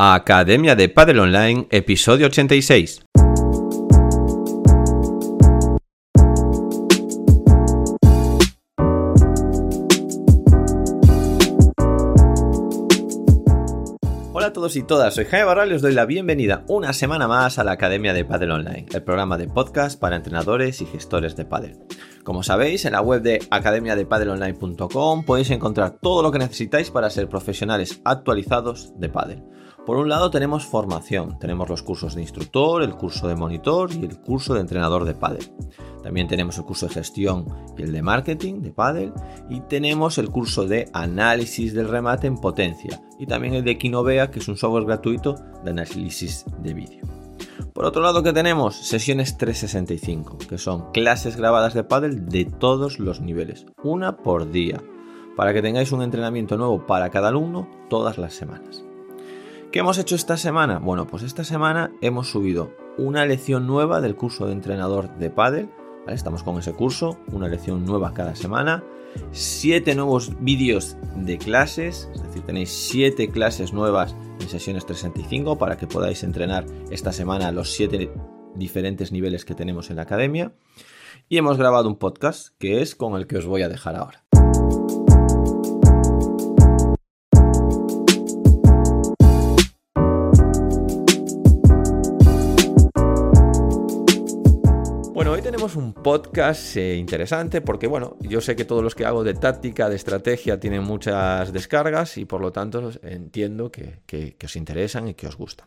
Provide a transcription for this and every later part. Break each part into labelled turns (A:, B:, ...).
A: Academia de Padel Online, episodio 86. Hola a todos y todas, soy Jaime Barral y os doy la bienvenida una semana más a la Academia de Padel Online, el programa de podcast para entrenadores y gestores de padel. Como sabéis, en la web de academiadepadelonline.com podéis encontrar todo lo que necesitáis para ser profesionales actualizados de padel. Por un lado tenemos formación, tenemos los cursos de instructor, el curso de monitor y el curso de entrenador de pádel. También tenemos el curso de gestión y el de marketing de pádel y tenemos el curso de análisis del remate en potencia y también el de Kinovea, que es un software gratuito de análisis de vídeo. Por otro lado que tenemos sesiones 365, que son clases grabadas de pádel de todos los niveles, una por día, para que tengáis un entrenamiento nuevo para cada alumno todas las semanas. ¿Qué hemos hecho esta semana? Bueno, pues esta semana hemos subido una lección nueva del curso de entrenador de pádel. Estamos con ese curso, una lección nueva cada semana. Siete nuevos vídeos de clases, es decir, tenéis siete clases nuevas en sesiones 365 para que podáis entrenar esta semana los siete diferentes niveles que tenemos en la academia. Y hemos grabado un podcast que es con el que os voy a dejar ahora. Tenemos un podcast eh, interesante porque, bueno, yo sé que todos los que hago de táctica, de estrategia, tienen muchas descargas y por lo tanto entiendo que, os interesan y que os gustan.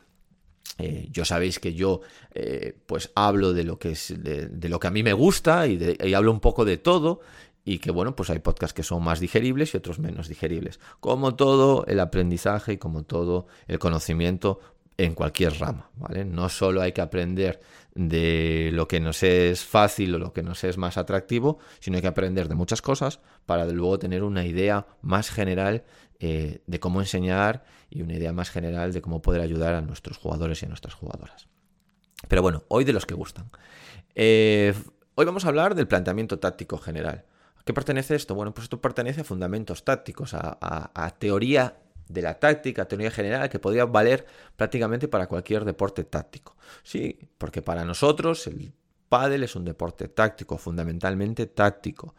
A: Eh, yo sabéis que yo eh, pues hablo de lo que es de, lo que a mí me gusta y, hablo un poco de todo y que bueno pues hay podcasts que son más digeribles y otros menos digeribles como todo el aprendizaje y como todo el conocimiento en cualquier rama, ¿vale? No solo hay que aprender de lo que nos es fácil o lo que nos es más atractivo, sino hay que aprender de muchas cosas para luego tener una idea más general eh, de cómo enseñar y una idea más general de cómo poder ayudar a nuestros jugadores y a nuestras jugadoras. Pero bueno, hoy de los que gustan. Eh, hoy vamos a hablar del planteamiento táctico general. ¿A qué pertenece esto? Bueno, pues esto pertenece a fundamentos tácticos, a, a teoría de la táctica, teoría general, que podría valer prácticamente para cualquier deporte táctico. Sí, porque para nosotros el pádel es un deporte táctico, fundamentalmente táctico.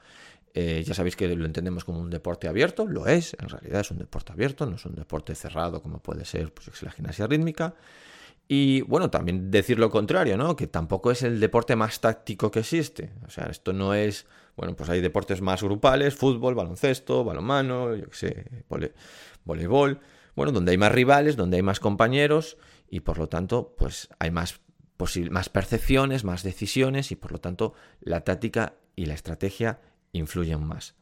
A: Eh, ya sabéis que lo entendemos como un deporte abierto, lo es, en realidad es un deporte abierto, no es un deporte cerrado como puede ser pues, la gimnasia rítmica. Y bueno, también decir lo contrario, ¿no? Que tampoco es el deporte más táctico que existe. O sea, esto no es, bueno, pues hay deportes más grupales, fútbol, baloncesto, balonmano, yo qué sé, voleibol, bueno, donde hay más rivales, donde hay más compañeros y por lo tanto, pues hay más, más percepciones, más decisiones y por lo tanto la táctica y la estrategia influyen más.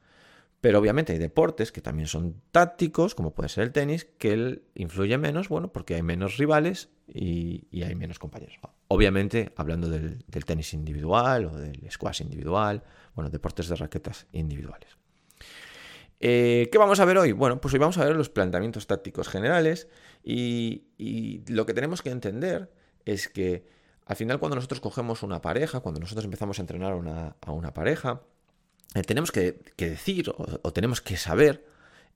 A: Pero obviamente hay deportes que también son tácticos, como puede ser el tenis, que él influye menos, bueno, porque hay menos rivales y, hay menos compañeros. Obviamente, hablando del, tenis individual o del squash individual, bueno, deportes de raquetas individuales. Eh, ¿Qué vamos a ver hoy? Bueno, pues hoy vamos a ver los planteamientos tácticos generales y, lo que tenemos que entender es que al final cuando nosotros cogemos una pareja, cuando nosotros empezamos a entrenar a una, pareja, eh, tenemos que, decir o, tenemos que saber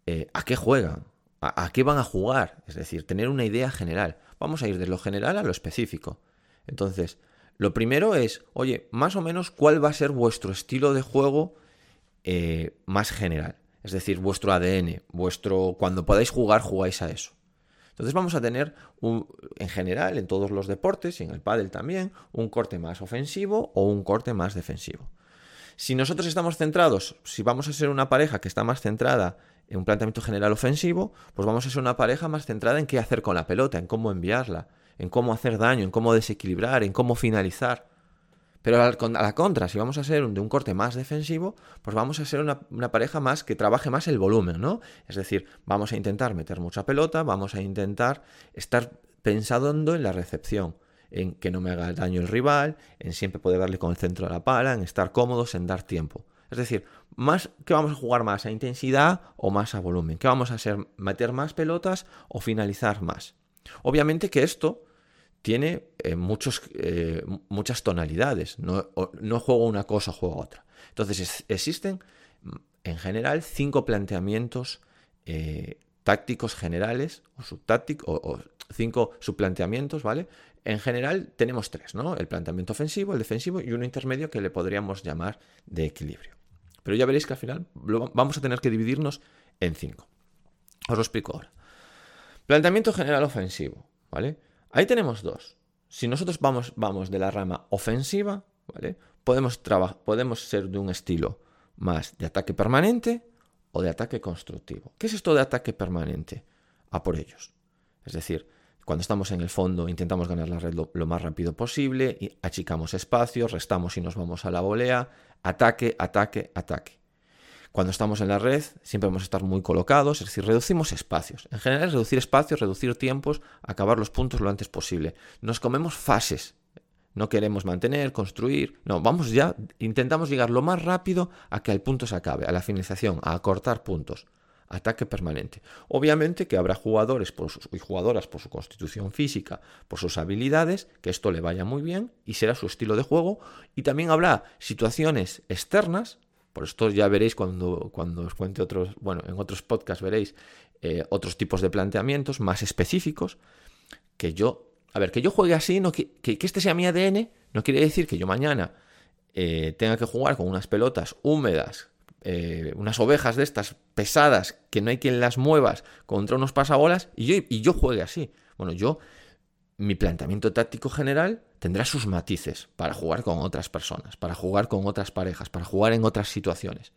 A: eh, a qué juegan, a, qué van a jugar, es decir, tener una idea general. Vamos a ir de lo general a lo específico. Entonces, lo primero es, oye, más o menos cuál va a ser vuestro estilo de juego más general es decir, vuestro ADN, vuestro cuando podáis jugar jugáis a eso. Entonces vamos a tener un, en general en todos los deportes y en el pádel también un corte más ofensivo o un corte más defensivo. Si nosotros estamos centrados, si vamos a ser una pareja que está más centrada en un planteamiento general ofensivo, pues vamos a ser una pareja más centrada en qué hacer con la pelota, en cómo enviarla, en cómo hacer daño, en cómo desequilibrar, en cómo finalizar. Pero a la contra, si vamos a ser de un corte más defensivo, pues vamos a ser una, pareja más que trabaje más el volumen, ¿no? Es decir, vamos a intentar meter mucha pelota, vamos a intentar estar pensando en la recepción, en que no me haga daño el rival, en siempre poder darle con el centro de la pala, en estar cómodos, en dar tiempo. Es decir, más que vamos a jugar más a intensidad o más a volumen, que vamos a hacer meter más pelotas o finalizar más. Obviamente que esto tiene eh, muchos, eh, muchas tonalidades. No, juego una cosa, juego otra. Entonces existen mm, en general cinco planteamientos eh, tácticos generales o subtácticos, o, cinco subplanteamientos, ¿vale? En general tenemos tres, ¿no? El planteamiento ofensivo, el defensivo y uno intermedio que le podríamos llamar de equilibrio. Pero ya veréis que al final vamos a tener que dividirnos en cinco. Os lo explico ahora. Planteamiento general ofensivo, ¿vale? Ahí tenemos dos. Si nosotros vamos, vamos de la rama ofensiva, ¿vale? Podemos, podemos ser de un estilo más de ataque permanente o de ataque constructivo. ¿Qué es esto de ataque permanente? A por ellos. Es decir, cuando estamos en el fondo intentamos ganar la red lo, más rápido posible, y achicamos espacios, restamos y nos vamos a la volea, ataque, ataque, ataque. Cuando estamos en la red siempre vamos a estar muy colocados, es decir, reducimos espacios. En general, reducir espacios, reducir tiempos, acabar los puntos lo antes posible. Nos comemos fases. No queremos mantener, construir. No, vamos ya, intentamos llegar lo más rápido a que el punto se acabe, a la finalización, a acortar puntos ataque permanente. Obviamente que habrá jugadores y jugadoras por su constitución física, por sus habilidades, que esto le vaya muy bien y será su estilo de juego. Y también habrá situaciones externas, por esto ya veréis cuando, cuando os cuente otros, bueno, en otros podcasts veréis eh, otros tipos de planteamientos más específicos, que yo, a ver, que yo juegue así, no, que, que, este sea mi ADN, no quiere decir que yo mañana eh, tenga que jugar con unas pelotas húmedas eh, unas ovejas de estas pesadas que no hay quien las muevas contra unos pasabolas y yo, y yo juegue así. Bueno, yo, mi planteamiento táctico general tendrá sus matices para jugar con otras personas, para jugar con otras parejas, para jugar en otras situaciones.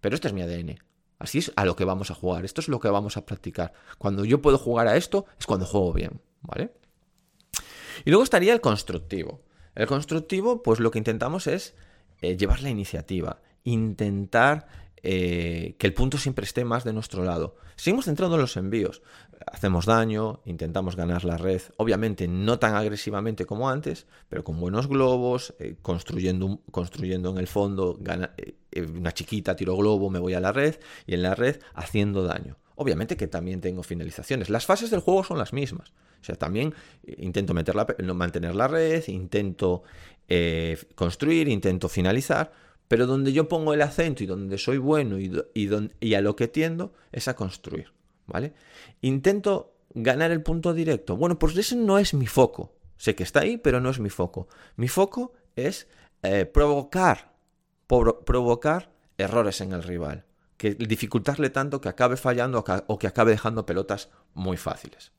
A: Pero este es mi ADN. Así es a lo que vamos a jugar. Esto es lo que vamos a practicar. Cuando yo puedo jugar a esto es cuando juego bien, ¿vale? Y luego estaría el constructivo. El constructivo, pues lo que intentamos es eh, llevar la iniciativa, intentar eh, que el punto siempre esté más de nuestro lado. Seguimos centrando en los envíos. Hacemos daño, intentamos ganar la red, obviamente no tan agresivamente como antes, pero con buenos globos, eh, construyendo, construyendo en el fondo eh, una chiquita, tiro globo, me voy a la red y en la red haciendo daño. Obviamente que también tengo finalizaciones. Las fases del juego son las mismas. O sea, también intento mantener la red, intento construir, intento finalizar, pero donde yo pongo el acento y donde soy bueno y, y, a lo que tiendo es a construir, ¿vale? Intento ganar el punto directo. Bueno, pues ese no es mi foco. Sé que está ahí, pero no es mi foco. Mi foco es eh, provocar, provocar errores en el rival. Que dificultarle tanto que acabe fallando o que acabe dejando pelotas muy fáciles.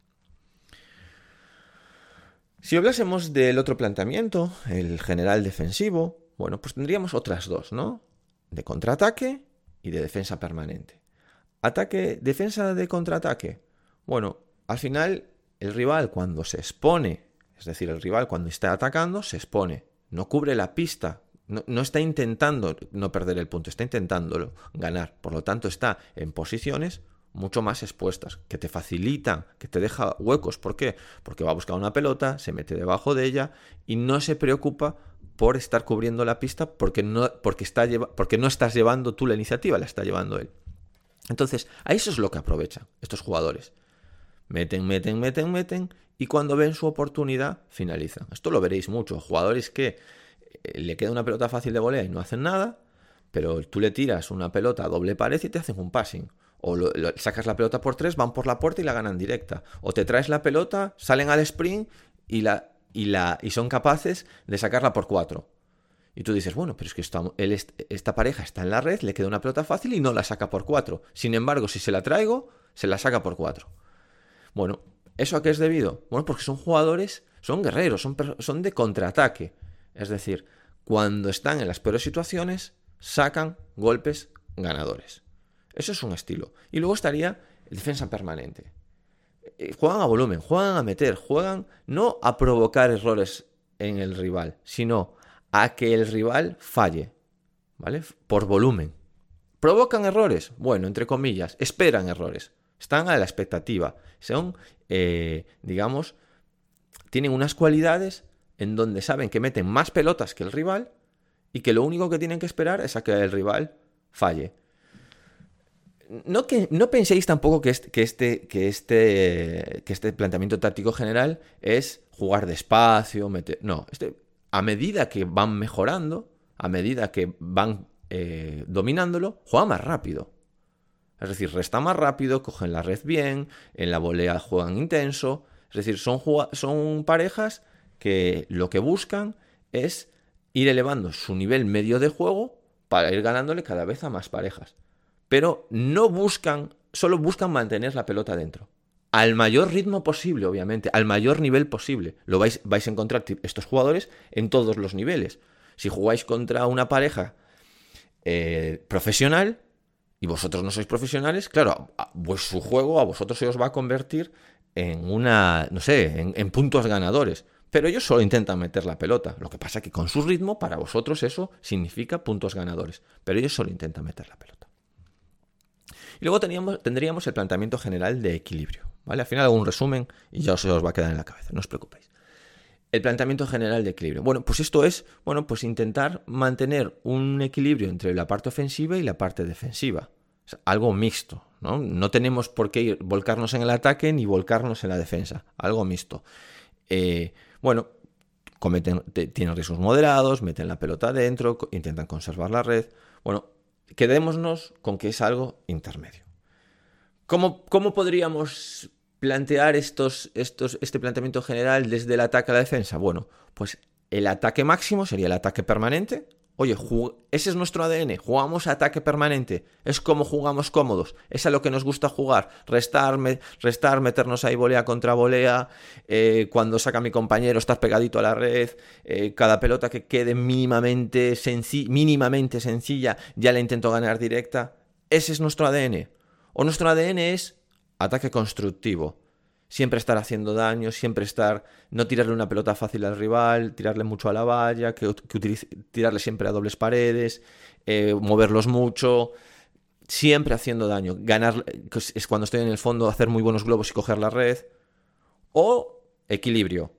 A: Si hablásemos del otro planteamiento, el general defensivo, bueno, pues tendríamos otras dos, ¿no? De contraataque y de defensa permanente. Ataque, defensa de contraataque. Bueno, al final el rival cuando se expone, es decir, el rival cuando está atacando, se expone, no cubre la pista, no, no, está intentando no perder el punto, está intentándolo ganar. Por lo tanto, está en posiciones mucho más expuestas, que te facilitan, que te deja huecos. ¿Por qué? Porque va a buscar una pelota, se mete debajo de ella y no se preocupa por estar cubriendo la pista porque no, porque está porque no estás llevando tú la iniciativa, la está llevando él. Entonces, a eso es lo que aprovechan estos jugadores. Meten, meten, meten, meten y cuando ven su oportunidad finalizan. Esto lo veréis mucho. Jugadores que eh, le queda una pelota fácil de volea y no hacen nada, pero tú le tiras una pelota a doble pared y te hacen un passing. O sacas la pelota por tres, van por la puerta y la ganan directa. O te traes la pelota, salen al sprint y la, y, la, y son capaces de sacarla por cuatro. Y tú dices, bueno, pero es que esta, pareja está en la red, le queda una pelota fácil y no la saca por cuatro. Sin embargo, si se la traigo, se la saca por cuatro. Bueno, ¿eso a qué es debido? Bueno, porque son jugadores, son guerreros, son, son de contraataque. Es decir, cuando están en las peores situaciones, sacan golpes ganadores. Eso es un estilo. Y luego estaría el defensa permanente. Eh, juegan a volumen, juegan a meter, juegan no a provocar errores en el rival, sino a que el rival falle, ¿vale? Por volumen. ¿Provocan errores? Bueno, entre comillas, esperan errores. Están a la expectativa. Son, eh, digamos, tienen unas cualidades en donde saben que meten más pelotas que el rival y que lo único que tienen que esperar es a que el rival falle no, que, no penséis tampoco que este, que, este, que, este, que este planteamiento táctico general es jugar despacio, meter... No, este, a medida que van mejorando, a medida que van eh, dominándolo, juega más rápido. Es decir, resta más rápido, cogen la red bien, en la volea juegan intenso. Es decir, son, son parejas que lo que buscan es ir elevando su nivel medio de juego para ir ganándole cada vez a más parejas. Pero no buscan, solo buscan mantener la pelota dentro. Al mayor ritmo posible, obviamente, al mayor nivel posible. Lo vais, a encontrar estos jugadores en todos los niveles. Si jugáis contra una pareja eh, profesional y vosotros no sois profesionales, claro, pues su juego a vosotros se os va a convertir en una, no sé, en, puntos ganadores. Pero ellos solo intentan meter la pelota. Lo que pasa es que con su ritmo, para vosotros eso significa puntos ganadores. Pero ellos solo intentan meter la pelota. Y luego tendríamos el planteamiento general de equilibrio. ¿vale? Al final hago un resumen y ya os va a quedar en la cabeza, no os preocupéis. El planteamiento general de equilibrio. Bueno, pues esto es, bueno, pues intentar mantener un equilibrio entre la parte ofensiva y la parte defensiva. algo mixto, ¿no? No tenemos por qué volcarnos en el ataque ni volcarnos en la defensa. Algo mixto. Eh, bueno, cometen, tienen riesgos moderados, meten la pelota adentro, intentan conservar la red. Bueno, quedémonos con que es algo intermedio. ¿Cómo, cómo podríamos plantear estos, estos, este planteamiento general desde el ataque a la defensa? Bueno, pues el ataque máximo sería el ataque permanente. Oye, ese es nuestro ADN, jugamos ataque permanente, es como jugamos cómodos, es a lo que nos gusta jugar, restar, restar meternos ahí volea contra volea, eh, cuando saca mi compañero estar pegadito a la red, eh, cada pelota que quede mínimamente, mínimamente sencilla ya la intento ganar directa, ese es nuestro ADN. O nuestro ADN es ataque constructivo. Siempre estar haciendo daño, siempre estar. No tirarle una pelota fácil al rival, tirarle mucho a la valla, que, tirarle siempre a dobles paredes, eh, moverlos mucho. Siempre haciendo daño. Ganar. Es cuando estoy en el fondo, hacer muy buenos globos y coger la red. O equilibrio.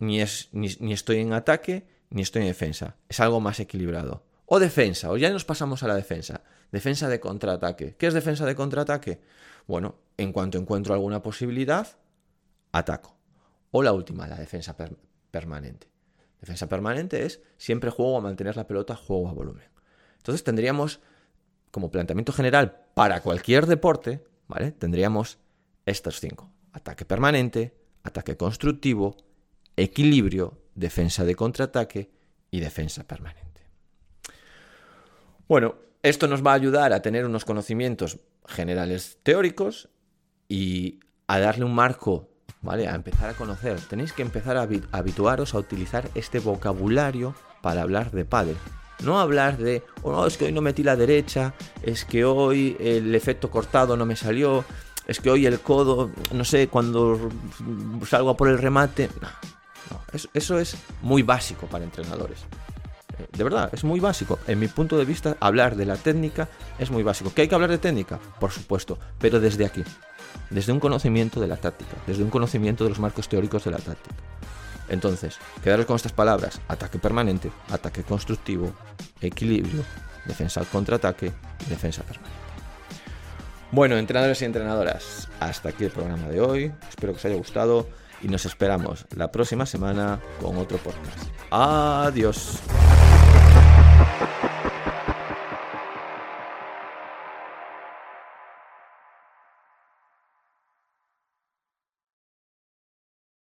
A: Ni, es, ni estoy en ataque, ni estoy en defensa. Es algo más equilibrado. O defensa, o ya nos pasamos a la defensa. Defensa de contraataque. ¿Qué es defensa de contraataque? Bueno, en cuanto encuentro alguna posibilidad, ataco. O la última, la defensa permanente. Defensa permanente es siempre juego a mantener la pelota, juego a volumen. Entonces tendríamos, como planteamiento general para cualquier deporte, ¿vale? Tendríamos estos cinco. Ataque permanente, ataque constructivo, equilibrio, defensa de contraataque y defensa permanente. Bueno, esto nos va a ayudar a tener unos conocimientos generales teóricos y a darle un marco, ¿vale? A empezar a conocer. Tenéis que empezar a habituaros a utilizar este vocabulario para hablar de pádel. No hablar de, oh, no, es que hoy no metí la derecha, es que hoy el efecto cortado no me salió, es que hoy el codo, no sé, cuando salgo a por el remate. No, no, eso, eso es muy básico para entrenadores de verdad, es muy básico. En mi punto de vista, hablar de la técnica es muy básico. ¿Que hay que hablar de técnica? Por supuesto, pero desde aquí, desde un conocimiento de la táctica, desde un conocimiento de los marcos teóricos de la táctica. Entonces, quedaros con estas palabras, ataque permanente, ataque constructivo, equilibrio, defensa al contraataque defensa permanente. Bueno, entrenadores y entrenadoras, hasta aquí el programa de hoy. Espero que os haya gustado y nos esperamos la próxima semana con otro podcast. Adiós.